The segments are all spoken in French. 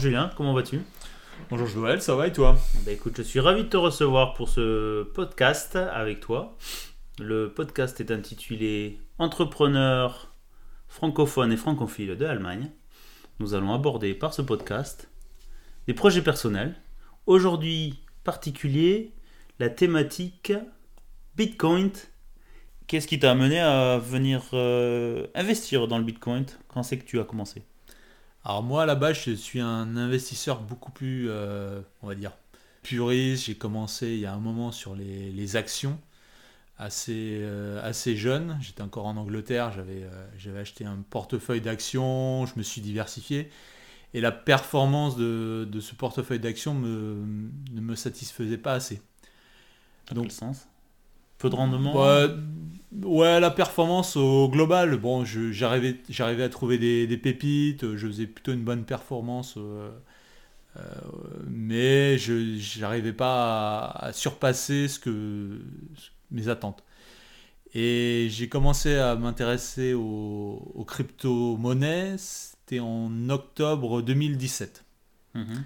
Julien, comment vas-tu? Bonjour Joël, ça va et toi? Bah Écoute, je suis ravi de te recevoir pour ce podcast avec toi. Le podcast est intitulé Entrepreneurs francophones et francophiles de Allemagne. Nous allons aborder par ce podcast des projets personnels. Aujourd'hui, particulier, la thématique Bitcoin. Qu'est-ce qui t'a amené à venir euh, investir dans le Bitcoin? Quand c'est que tu as commencé? Alors moi, à la base, je suis un investisseur beaucoup plus, euh, on va dire, puriste. J'ai commencé il y a un moment sur les, actions, assez, euh, assez jeune. J'étais encore en Angleterre, j'avais euh, j'avais acheté un portefeuille d'actions, je me suis diversifié. Et la performance de, de ce portefeuille d'actions me, ne me satisfaisait pas assez. Dans quel sens? Peu de rendement Ouais, la performance au global, bon, j'arrivais, j'arrivais à trouver des, pépites, je faisais plutôt une bonne performance, euh, euh, mais je n'arrivais pas à, surpasser ce que, mes attentes. Et j'ai commencé à m'intéresser aux, crypto-monnaies, c'était en octobre 2017. Mhm.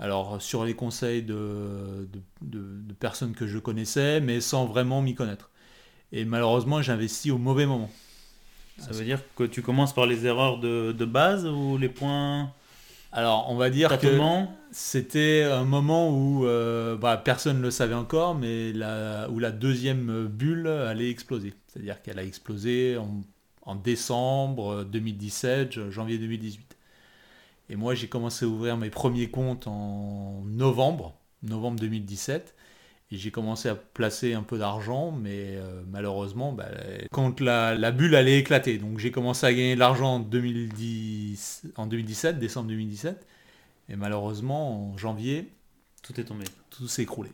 Alors, sur les conseils de, de personnes que je connaissais, mais sans vraiment m'y connaître. Et malheureusement, j'investis au mauvais moment. Ça veut dire que tu commences par les erreurs de, de base ou les points alors, on va dire que c'était un moment où euh, bah, personne ne le savait encore, mais la, où la deuxième bulle allait exploser. C'est-à-dire qu'elle a explosé en, en, décembre 2017, janvier 2018. Et moi, j'ai commencé à ouvrir mes premiers comptes en novembre, novembre 2017. Et j'ai commencé à placer un peu d'argent, mais euh, malheureusement, bah, quand la, bulle allait éclater, donc j'ai commencé à gagner de l'argent en, 2010, en 2017, décembre 2017, et malheureusement, en janvier, tout est tombé. Tout s'est écroulé.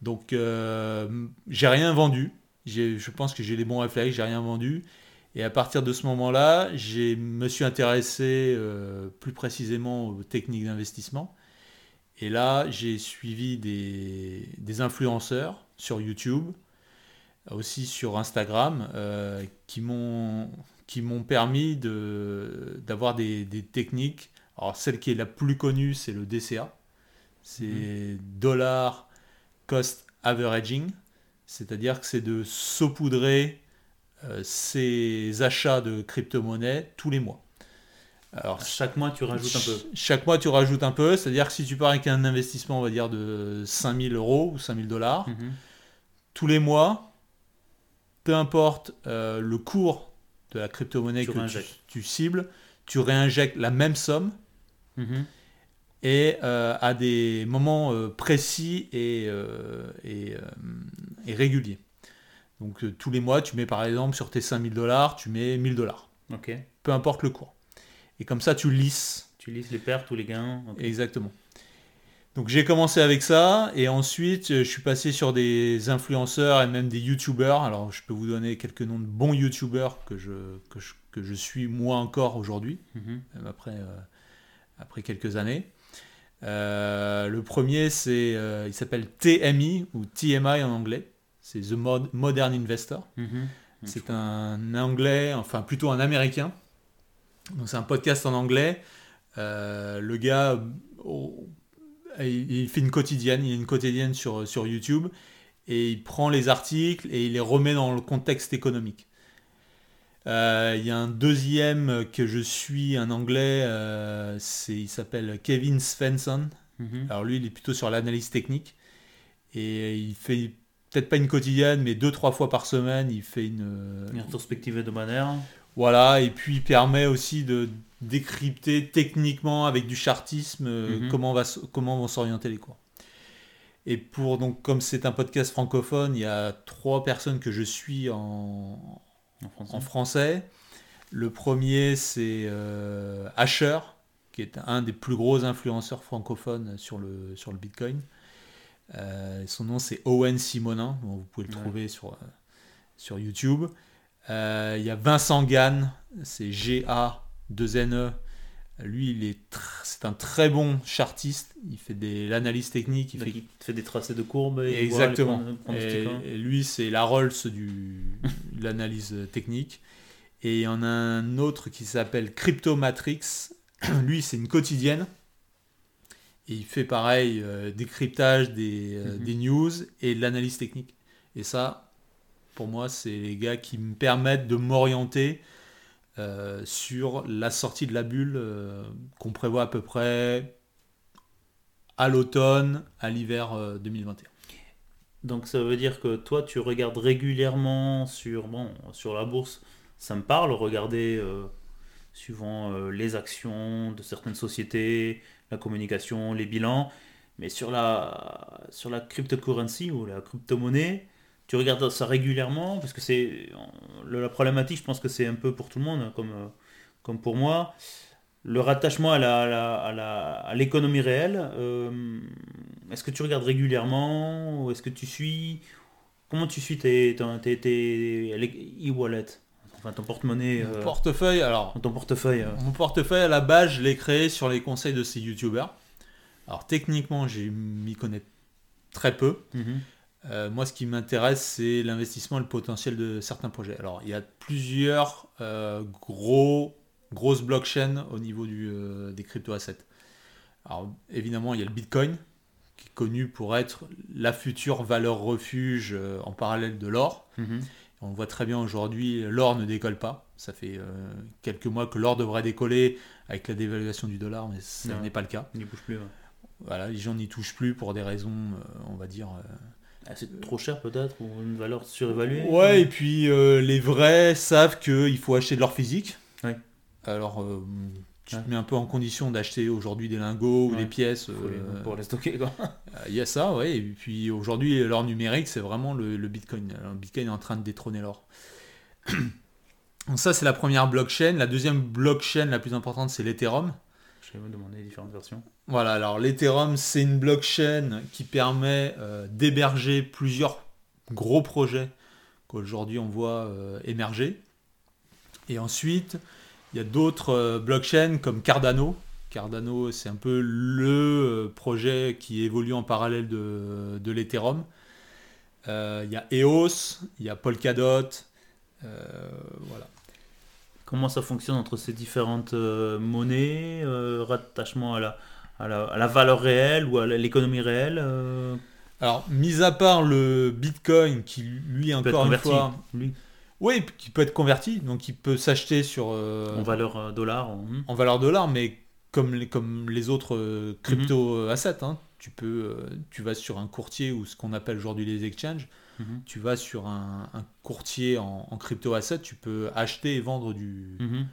Donc, euh, j'ai rien vendu. Je pense que j'ai les bons réflexes, j'ai rien vendu. Et à partir de ce moment-là, je me suis intéressé euh, plus précisément aux techniques d'investissement. Et là, j'ai suivi des, influenceurs sur YouTube, aussi sur Instagram, euh, qui m'ont permis d'avoir des, des, techniques. Alors, celle qui est la plus connue, c'est le DCA. C'est mhm. Dollar Cost Averaging. C'est-à-dire que c'est de saupoudrer ses achats de crypto-monnaies tous les mois. Alors, chaque mois, tu rajoutes un peu. Chaque mois, tu rajoutes un peu. C'est-à-dire que si tu pars avec un investissement, on va dire, de 5000 euros ou 5000 dollars, mhm. tous les mois, peu importe euh, le cours de la crypto-monnaie que tu, cibles, tu réinjectes la même somme mhm. et euh, à des moments euh, précis et, et, et, réguliers. Donc, tous les mois, tu mets par exemple sur tes 5000 dollars, tu mets 1000 dollars. Peu importe le cours. Et comme ça, tu lisses. Tu lisses les pertes ou les gains. Exactement. Donc j'ai commencé avec ça et ensuite je suis passé sur des influenceurs et même des youtubeurs. Alors je peux vous donner quelques noms de bons youtubeurs que je, que je, suis moi encore aujourd'hui, mhm. après, euh, après quelques années. Euh, le premier, c'est, euh, il s'appelle TMI ou TMI en anglais. C'est The Modern Investor. Mhm. C'est un anglais, enfin plutôt un américain, donc c'est un podcast en anglais. Euh, le gars, oh, il, fait une quotidienne, il y a une quotidienne sur, sur YouTube, et il prend les articles et il les remet dans le contexte économique. Euh, il y a un deuxième que je suis, un anglais, euh, il s'appelle Kevin Svensson. Mhm. Alors lui, il est plutôt sur l'analyse technique. Et il fait peut-être pas une quotidienne, mais deux, trois fois par semaine, il fait une... Une rétrospective hebdomadaire. Voilà, et puis il permet aussi de décrypter techniquement avec du chartisme euh, mhm. comment, va, comment vont s'orienter les cours. Et pour donc comme c'est un podcast francophone, il y a trois personnes que je suis en, en, français. Le premier c'est euh, Asher, qui est un des plus gros influenceurs francophones sur le, sur le Bitcoin. Euh, son nom c'est Owen Simonin, vous pouvez le trouver sur, sur YouTube. Euh, il y a Vincent Gann, c'est G-A-2-N-E. Lui, il est c'est un très bon chartiste. Il fait de l'analyse technique. Il fait... fait... des tracés de courbes. Exactement. et, lui, c'est la Rolls du, de l'analyse technique. Et il y en a un autre qui s'appelle Cryptomatrix, lui, c'est une quotidienne. Et il fait pareil, euh, décryptage des, euh, Mhm. des news et de l'analyse technique. Et ça, pour moi, c'est les gars qui me permettent de m'orienter euh, sur la sortie de la bulle euh, qu'on prévoit à peu près à l'automne, à l'hiver euh, 2021. Donc ça veut dire que toi, tu regardes régulièrement sur, bon, sur la bourse. Ça me parle, regarder euh, suivant euh, les actions de certaines sociétés, la communication, les bilans. Mais sur la, sur la cryptocurrency ou la crypto-monnaie, tu regardes ça régulièrement parce que c'est la problématique, je pense que c'est un peu pour tout le monde, comme, euh, pour moi. Le rattachement à l'économie réelle, euh, est-ce que tu regardes régulièrement ou est-ce que tu suis? Comment tu suis tes, ton- tes, tes e-wallet Enfin ton porte-monnaie, Mon euh, portefeuille, alors, ton portefeuille. euh. Mon portefeuille, à la base, je l'ai créé sur les conseils de ces youtubeurs. Alors, techniquement, j'ai m'y connais très peu. Mhm. Euh, moi, ce qui m'intéresse, c'est l'investissement et le potentiel de certains projets. Alors, il y a plusieurs euh, gros, grosses blockchains au niveau du, euh, des crypto-assets. Alors, évidemment, il y a le Bitcoin, qui est connu pour être la future valeur refuge en parallèle de l'or. Mhm. On voit très bien aujourd'hui, l'or ne décolle pas. Ça fait euh, quelques mois que l'or devrait décoller avec la dévaluation du dollar, mais ça Ouais. n'est pas le cas. Il ne bouge plus. ouais. Voilà, les gens n'y touchent plus pour des raisons, euh, on va dire. euh, Ah, c'est trop cher peut-être ou une valeur surévaluée Ouais, et puis euh, les vrais savent qu'il faut acheter de l'or physique. Ouais. Alors, euh, tu te mets un peu en condition d'acheter aujourd'hui des lingots ou Ouais. des pièces. Euh, pour les stocker quoi. Il y a ça, ouais. Et puis aujourd'hui, l'or numérique, c'est vraiment le, le Bitcoin. Le Bitcoin est en train de détrôner l'or. Donc ça, c'est la première blockchain. La deuxième blockchain la plus importante, c'est l'Ethereum. Je vais me demander les différentes versions. Voilà, alors l'Ethereum, c'est une blockchain qui permet euh, d'héberger plusieurs gros projets qu'aujourd'hui on voit euh, émerger. Et ensuite, il y a d'autres euh, blockchains comme Cardano. Cardano, c'est un peu le euh, projet qui évolue en parallèle de, de l'Ethereum. Euh, il y a EOS, il y a Polkadot. euh, voilà. Comment ça fonctionne entre ces différentes euh, monnaies, rattachement à la, à, la, à la valeur réelle ou à l'économie réelle Alors, mis à part le Bitcoin, qui lui, encore une fois, lui, Oui, qui peut être converti, donc il peut s'acheter sur euh, en valeur euh, dollar. en- hmm. en valeur dollar, mais comme les, comme les autres euh, crypto assets, hein, tu peux, tu vas sur un courtier ou ce qu'on appelle aujourd'hui les exchanges, Mhm. tu vas sur un, un courtier en, en crypto asset, tu peux acheter et vendre du, Mhm.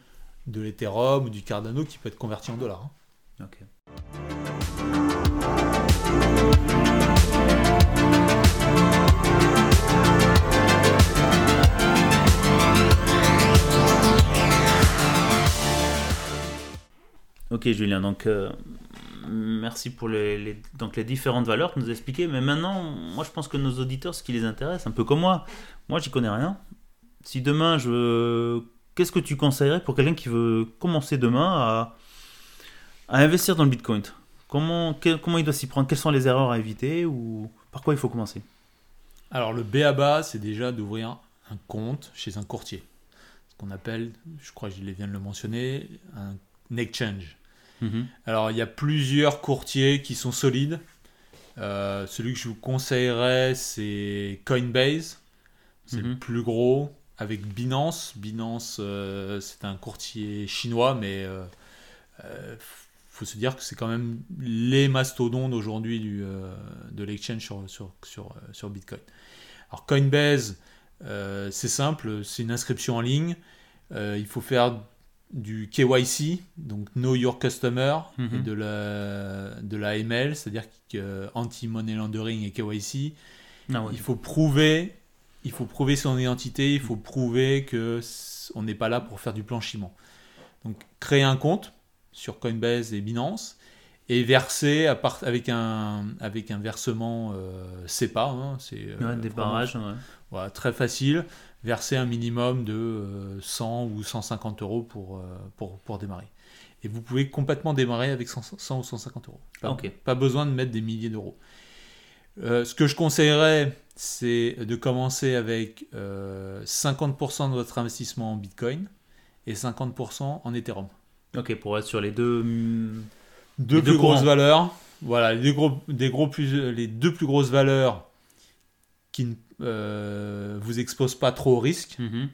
de l'Ethereum ou du Cardano qui peut être converti en dollars. hein. Ok. Ok Julien, donc euh, merci pour les, donc les différentes valeurs que nous as expliquées, mais maintenant, moi je pense que nos auditeurs, ce qui les intéresse, un peu comme moi, moi j'y connais rien. Si demain je... Qu'est-ce que tu conseillerais pour quelqu'un qui veut commencer demain à, à investir dans le Bitcoin? Comment, comment il doit s'y prendre? Quelles sont les erreurs à éviter ou par quoi il faut commencer? Alors le BABA, c'est déjà d'ouvrir un compte chez un courtier. Ce qu'on appelle, je crois que je viens de le mentionner, un exchange. Mhm. Alors, il y a plusieurs courtiers qui sont solides. Euh, celui que je vous conseillerais, c'est Coinbase. C'est le Mhm. plus gros, avec Binance. Binance, euh, c'est un courtier chinois, mais euh, euh, faut se dire que c'est quand même les mastodontes aujourd'hui de l'exchange sur, sur, sur, sur Bitcoin. Alors, Coinbase, c'est simple, c'est une inscription en ligne. Il faut faire du KYC, donc Know Your Customer, Mhm. et de la, de la AML, c'est-à-dire anti-money laundering et KYC. Ah ouais. Il faut prouver, il faut prouver son identité, il faut prouver que on n'est pas là pour faire du blanchiment. Donc créer un compte sur Coinbase et Binance et verser à part, avec un avec un versement euh, SEPA, hein, c'est euh, Ouais, des vraiment- barrages. ouais. voilà, très facile, verser un minimum de euh, 100 ou 150 euros pour, euh, pour, pour démarrer. Et vous pouvez complètement démarrer avec 100, 100 ou 150 euros. Pas, besoin de mettre des milliers d'euros. Euh, ce que je conseillerais, c'est de commencer avec euh, 50% de votre investissement en Bitcoin et 50% en Ethereum. Ok, pour être sur les deux. Deux Les plus deux grosses valeurs. Voilà, les deux, gros, des gros plus, les deux plus grosses valeurs qui ne euh, vous exposent pas trop au risque. mhm.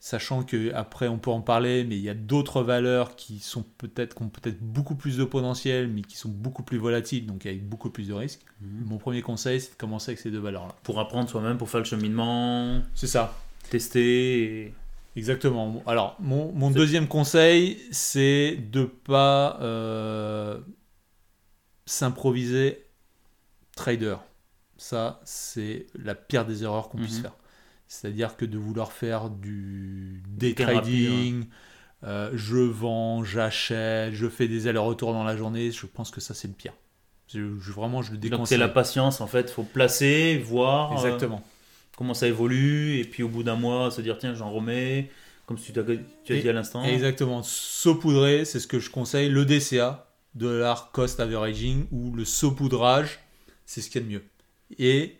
Sachant que après on peut en parler, mais il y a d'autres valeurs qui sont peut-être qui ont peut-être beaucoup plus de potentiel, mais qui sont beaucoup plus volatiles, donc avec beaucoup plus de risques. Mhm. Mon premier conseil, c'est de commencer avec ces deux valeurs-là. Pour apprendre soi-même, pour faire le cheminement, C'est ça. tester. et- Exactement. Alors, mon, deuxième conseil, c'est de pas euh, s'improviser trader. Ça, c'est la pire des erreurs qu'on puisse Mhm. faire. C'est-à-dire que de vouloir faire du day rapide, trading, euh, je vends, j'achète, je fais des allers-retours dans la journée, je pense que ça, c'est le pire. Je, je- vraiment, je le Donc c'est déconseille. la patience en fait, faut placer, voir euh, Exactement. Comment ça évolue, et puis au bout d'un mois se dire tiens j'en remets, comme tu, tu as Et- dit à l'instant. Exactement. Saupoudrer, c'est ce que je conseille. Le DCA, Dollar Cost Averaging, ou le saupoudrage, c'est ce qu'il y a de mieux. Et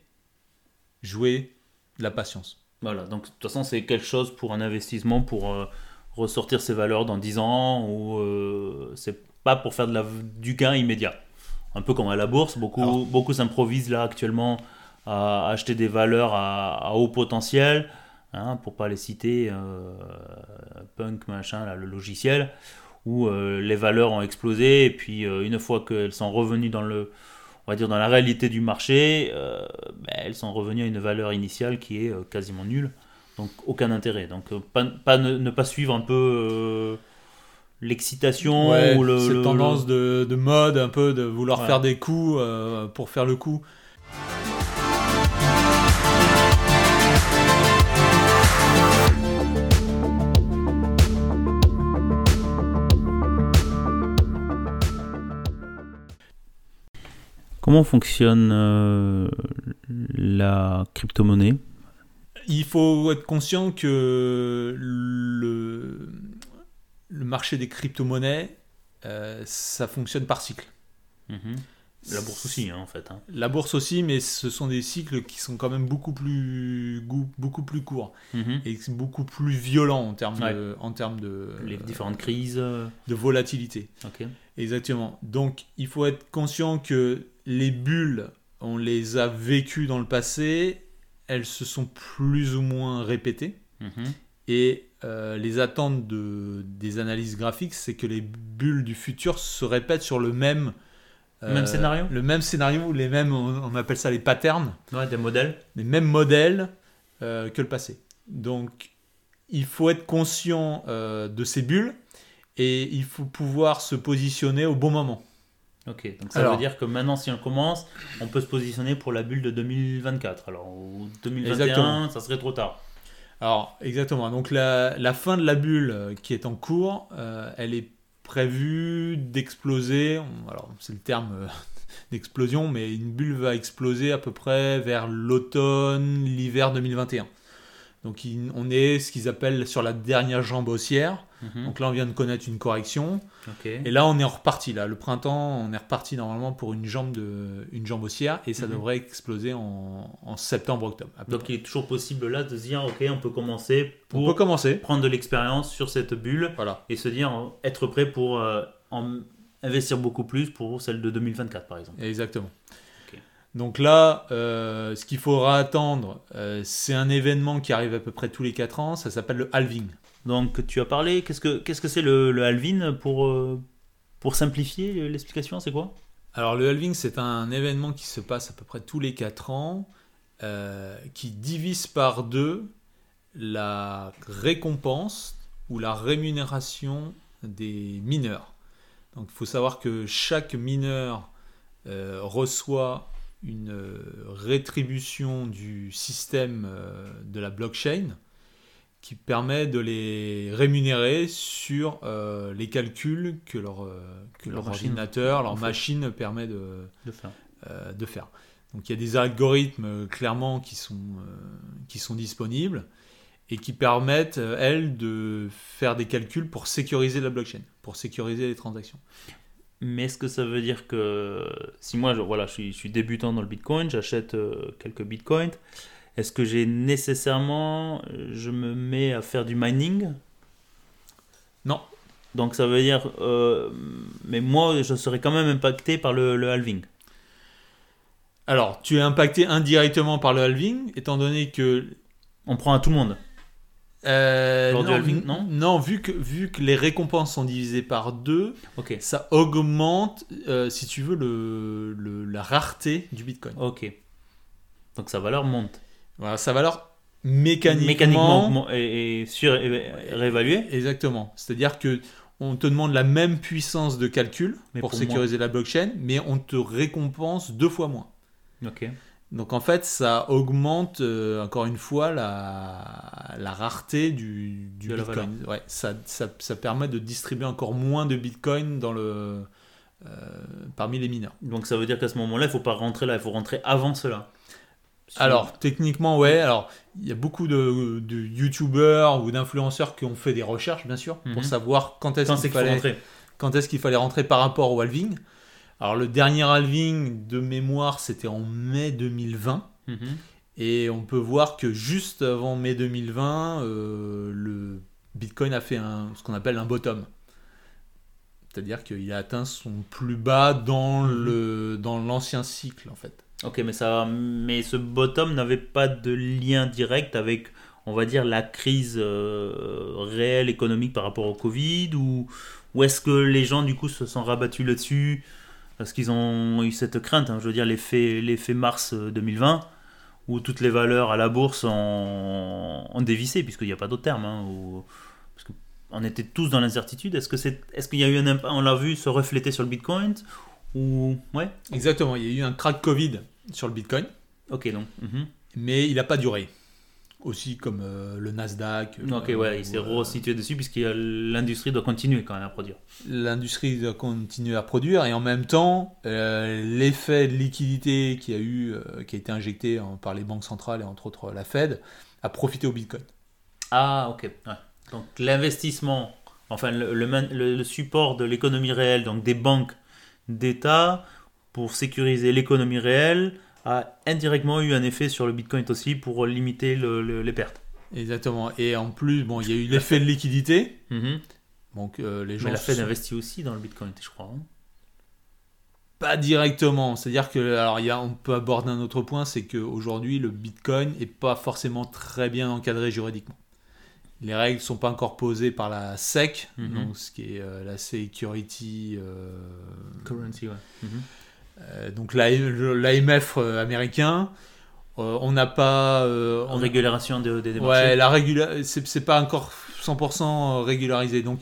jouer de la patience. Voilà, donc de toute façon c'est quelque chose pour un investissement, pour euh, ressortir ses valeurs dans 10 ans, ou euh, c'est pas pour faire de la, du gain immédiat. Un peu comme à la bourse, beaucoup, Alors- beaucoup s'improvisent là actuellement à acheter des valeurs à, à haut potentiel, hein, pour pas les citer, euh, Punk, machin, là, le logiciel, où euh, les valeurs ont explosé, et puis euh, une fois qu'elles sont revenues dans le, on va dire dans la réalité du marché, ben, elles sont revenues à une valeur initiale qui est quasiment nulle. Donc aucun intérêt. Donc pas, pas ne, ne pas suivre un peu l'excitation Ouais, ou le, cette le- tendance de, de mode, un peu de vouloir Ouais. faire des coups euh, pour faire le coup. Comment fonctionne euh, la crypto-monnaie? Il faut être conscient que le, le marché des crypto-monnaies, euh, ça fonctionne par cycle. Mhm. La bourse aussi, hein, en fait. hein. La bourse aussi, mais ce sont des cycles qui sont quand même beaucoup plus, beaucoup plus courts Mhm. et beaucoup plus violents en termes Ouais. de, en termes de, Les différentes crises. euh, de volatilité. Exactement. Donc, il faut être conscient que les bulles, on les a vécues dans le passé, elles se sont plus ou moins répétées. Mhm. Et euh, les attentes de, des analyses graphiques, c'est que les bulles du futur se répètent sur le même, euh, Même scénario Le même scénario, les mêmes, on, on appelle ça les patterns, Ouais, des modèles. les mêmes modèles euh, que le passé. Donc, il faut être conscient de ces bulles et il faut pouvoir se positionner au bon moment. Ok, donc ça Alors. veut dire que maintenant, si on commence, on peut se positionner pour la bulle de 2024. Alors, ou 2021, Exactement. ça serait trop tard. Alors, exactement. Donc, la, la fin de la bulle euh, qui est en cours, euh, elle est prévue d'exploser. Alors, c'est le terme euh, d'explosion, mais une bulle va exploser à peu près vers l'automne, l'hiver 2021. Donc, il- on est ce qu'ils appellent sur la dernière jambe haussière. Mhm. Donc là, on vient de connaître une correction. Et là, on est reparti. Là, le printemps, on est reparti normalement pour une jambe de, une jambe haussière, et ça Mhm. devrait exploser en, en septembre-octobre. Donc, il est toujours possible là de se dire, ok, on peut commencer On pour peut commencer. prendre de l'expérience sur cette bulle Voilà. et se dire, être prêt pour euh, en investir beaucoup plus pour celle de 2024, par exemple. Exactement. Donc là, euh, ce qu'il faudra attendre, euh, c'est un événement qui arrive à peu près tous les 4 ans. Ça s'appelle le halving. Donc, tu as parlé, qu'est-ce que qu'est-ce que c'est le, le halving pour, euh, pour simplifier l'explication C'est quoi? Alors le halving, c'est un événement qui se passe à peu près tous les 4 ans, qui divise par deux la récompense ou la rémunération des mineurs. Donc il faut savoir que chaque mineur reçoit une euh, rétribution du système euh, de la blockchain qui permet de les rémunérer sur euh, les calculs que leur, euh, que Leur leur machine, ordinateur, leur machine permet de, de faire euh, de faire. Donc il y a des algorithmes clairement qui sont, qui sont disponibles et qui permettent, elles, de faire des calculs pour sécuriser la blockchain, pour sécuriser les transactions. Mais est-ce que ça veut dire que si moi, je, voilà, je suis, je suis débutant dans le Bitcoin, j'achète euh, quelques Bitcoins, est-ce que j'ai nécessairement, euh, je me mets à faire du mining? Non. Donc ça veut dire, euh, mais moi je serais quand même impacté par le, le halving. Alors, tu es impacté indirectement par le halving, étant donné que On prend à tout le monde. Euh, non, halving, non vu que, vu que les récompenses sont divisées par deux, Ok. ça augmente, euh, si tu veux, le, le- la rareté du Bitcoin. Ok. Donc sa valeur monte. Voilà, sa valeur mécaniquement... Mécaniquement mon- et, et sur et- réévaluée. Exactement. C'est-à-dire que on te demande la même puissance de calcul Mais pour, pour sécuriser la blockchain, mais on te récompense deux fois moins. Ok. Donc en fait, ça augmente euh, encore une fois la, la rareté du, du De la Bitcoin. Ouais, ça, ça, ça permet de distribuer encore moins de Bitcoin dans le, euh, parmi les mineurs. Donc ça veut dire qu'à ce moment-là, il faut pas rentrer là, il faut rentrer avant cela. Alors techniquement, ouais. Alors il y a beaucoup de, de YouTubers ou d'influenceurs qui ont fait des recherches, bien sûr, Mhm. pour savoir quand est-ce qu'il qu'il faut fallait rentrer. quand est-ce qu'il fallait rentrer par rapport au halving. Alors le dernier halving de mémoire, c'était en mai 2020. Mhm. Et on peut voir que juste avant mai 2020, euh, le Bitcoin a fait un, ce qu'on appelle un bottom. C'est-à-dire qu'il a atteint son plus bas dans Mhm. le dans l'ancien cycle en fait. Ok, mais ça, mais ce bottom n'avait pas de lien direct avec, on va dire, la crise euh, réelle économique par rapport au Covid ou, ou est-ce que les gens du coup se sont rabattus là-dessus? Parce qu'ils ont eu cette crainte, hein, je veux dire l'effet l'effet mars euh, 2020 où toutes les valeurs à la bourse ont, ont dévissé puisqu'il n'y a pas d'autre terme, hein, où- parce qu'on était tous dans l'incertitude. Est-ce que c'est, est-ce qu'il y a eu un impact, on l'a vu se refléter sur le Bitcoin ou ouais, Exactement, il y a eu un crack Covid sur le Bitcoin, ok donc. mhm. mais il n'a pas duré. Aussi comme euh, le Nasdaq. euh, Ok, ouais, il s'est euh, resitué dessus puisque l'industrie doit continuer quand même à produire. l'industrie doit continuer à produire et en même temps euh, l'effet de liquidité qui a eu euh, qui a été injecté en- par les banques centrales et entre autres la Fed a profité au Bitcoin. Ah, ok. ouais. Donc l'investissement, enfin le support de l'économie réelle, donc des banques d'État pour sécuriser l'économie réelle, a indirectement eu un effet sur le Bitcoin aussi pour limiter le- le- les pertes. Exactement. Et en plus, bon, il y a eu l'effet de liquidité. Mhm. Donc euh, les gens Mais la Fed sont- investit aussi dans le Bitcoin, je crois. hein. pas directement. C'est-à-dire que alors il y a, on peut aborder un autre point, c'est qu'aujourd'hui le Bitcoin est pas forcément très bien encadré juridiquement. Les règles sont pas encore posées par la SEC, Mhm. donc ce qui est euh, la Security euh, Currency, ouais. Mhm. Donc la- le- l'AMF euh, américain, euh, on n'a pas... euh, En on- régulation de- des des ouais, marchés. la régula- c'est pas encore 100% régularisé. Donc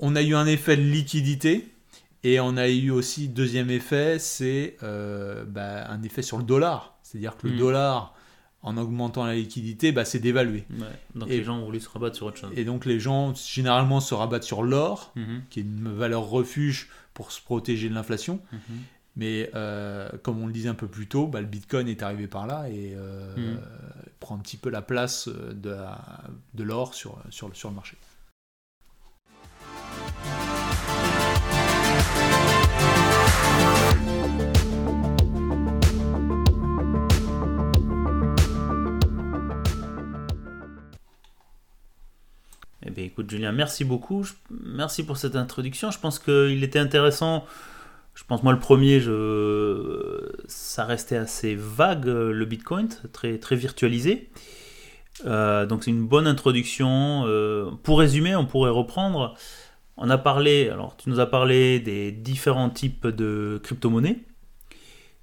on a eu un effet de liquidité et on a eu aussi deuxième effet, c'est euh, bah, un effet sur le dollar. C'est-à-dire que le Mm. dollar, en augmentant la liquidité, bah, s'est dévalué. Ouais. Donc Et- les gens ont voulu se rabattre sur autre chose. Et donc les gens généralement se rabattent sur l'or, Mhm. qui est une valeur refuge pour se protéger de l'inflation. Mhm. Mais euh, comme on le disait un peu plus tôt, bah, le Bitcoin est arrivé par là et euh, Mhm. prend un petit peu la place de, la- de l'or sur, sur, le- sur le marché. Julien, merci beaucoup. Merci pour cette introduction. Je pense qu'il était intéressant. Je pense, moi, le premier, je... ça restait assez vague, le Bitcoin, très, très virtualisé. Euh, donc, c'est une bonne introduction. Euh, pour résumer, on pourrait reprendre. On a parlé, alors, tu nous as parlé des différents types de crypto-monnaies,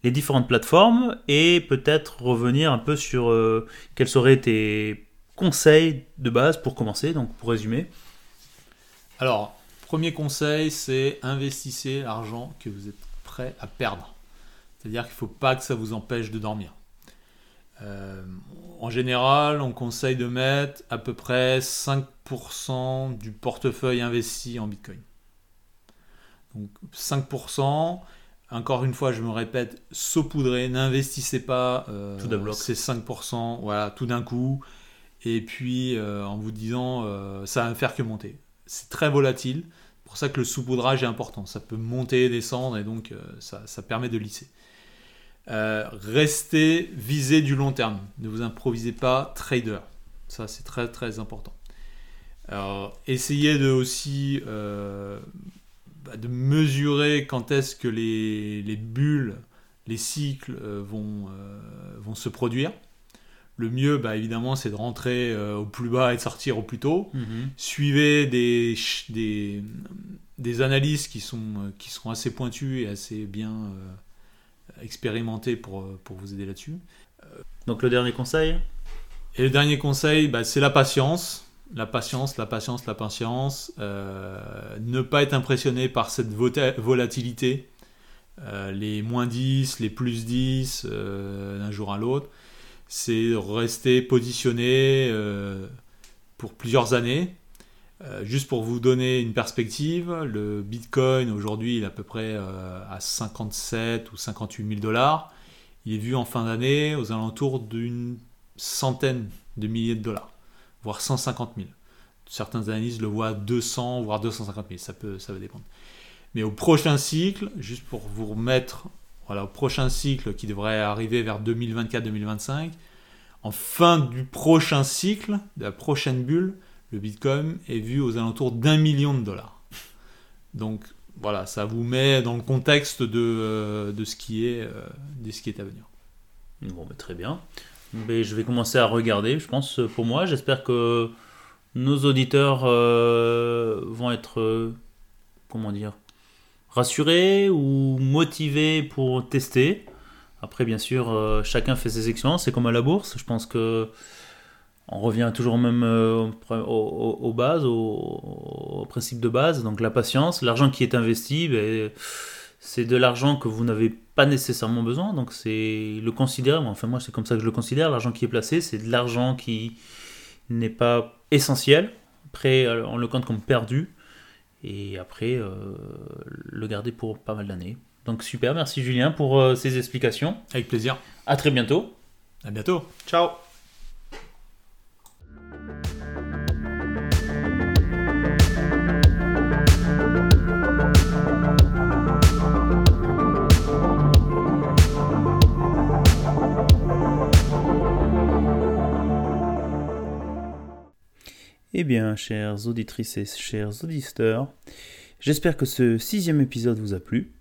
les différentes plateformes, et peut-être revenir un peu sur euh, quels seraient tes conseils de base pour commencer, donc pour résumer. Alors, premier conseil, c'est investissez l'argent que vous êtes prêt à perdre. C'est-à-dire qu'il ne faut pas que ça vous empêche de dormir. Euh, en général, on conseille de mettre à peu près 5% du portefeuille investi en Bitcoin. Donc 5%, encore une fois, je me répète, saupoudrez, n'investissez pas euh, Tout d'un bloc. ces 5%, voilà, tout d'un coup, et puis euh, en vous disant euh, ça va faire que monter. C'est très volatile, pour ça que le saupoudrage est important. Ça peut monter, descendre, et donc euh, ça, permet de lisser. Restez visez du long terme. Ne vous improvisez pas trader. Ça, c'est très très important. Essayez de aussi bah, de mesurer quand est-ce que les, les bulles, les cycles vont, vont se produire. Le mieux, bah, évidemment, c'est de rentrer euh, au plus bas et de sortir au plus tôt. Mhm. Suivez des, ch- des, des analyses qui sont, euh, qui sont assez pointues et assez bien euh, expérimentées pour, pour vous aider là-dessus. Donc le dernier conseil? Et le dernier conseil, bah, c'est la patience. La patience, la patience, la patience. Euh, ne pas être impressionné par cette volatilité. Les moins 10, les plus 10 euh, d'un jour à l'autre. C'est rester positionné euh, pour plusieurs années. Euh, juste pour vous donner une perspective, le Bitcoin aujourd'hui il est à peu près euh, à 57 ou 58 000 dollars. Il est vu en fin d'année aux alentours d'une centaine de milliers de dollars, voire 150 000. Certaines analyses le voient à 200, voire 250 000, ça peut, ça va dépendre. Mais au prochain cycle, juste pour vous remettre, voilà, au prochain cycle qui devrait arriver vers 2024-2025, en fin du prochain cycle, de la prochaine bulle, le Bitcoin est vu aux alentours d'un million de dollars. Donc voilà, ça vous met dans le contexte de, euh, de, ce, qui est, euh, ce qui est à venir. Bon, bah, très bien. Mais je vais commencer à regarder, je pense, pour moi. J'espère que nos auditeurs euh, vont être, comment dire, rassurés ou motivés pour tester. Après, bien sûr, euh, chacun fait ses expériences. C'est comme à la bourse. Je pense que on revient toujours même euh, au- au- aux bases, au, au principe de base. Donc la patience, l'argent qui est investi, ben, c'est de l'argent que vous n'avez pas nécessairement besoin. Donc c'est le considérer. Enfin moi c'est comme ça que je le considère. L'argent qui est placé, c'est de l'argent qui n'est pas essentiel. Après, euh, on le compte comme perdu. Et après, euh, le garder pour pas mal d'années. Donc super, merci Julien pour euh, ces explications. Avec plaisir. À très bientôt. À bientôt. Ciao Eh bien, chères auditrices et chers auditeurs, j'espère que ce sixième épisode vous a plu.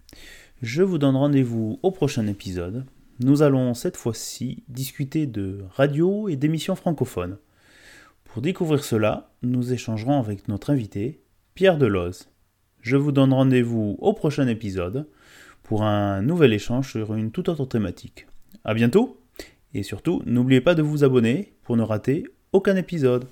Je vous donne rendez-vous au prochain épisode. Nous allons cette fois-ci discuter de radio et d'émissions francophones. Pour découvrir cela, nous échangerons avec notre invité, Pierre Deloze. Je vous donne rendez-vous au prochain épisode pour un nouvel échange sur une toute autre thématique. A bientôt et surtout, n'oubliez pas de vous abonner pour ne rater aucun épisode.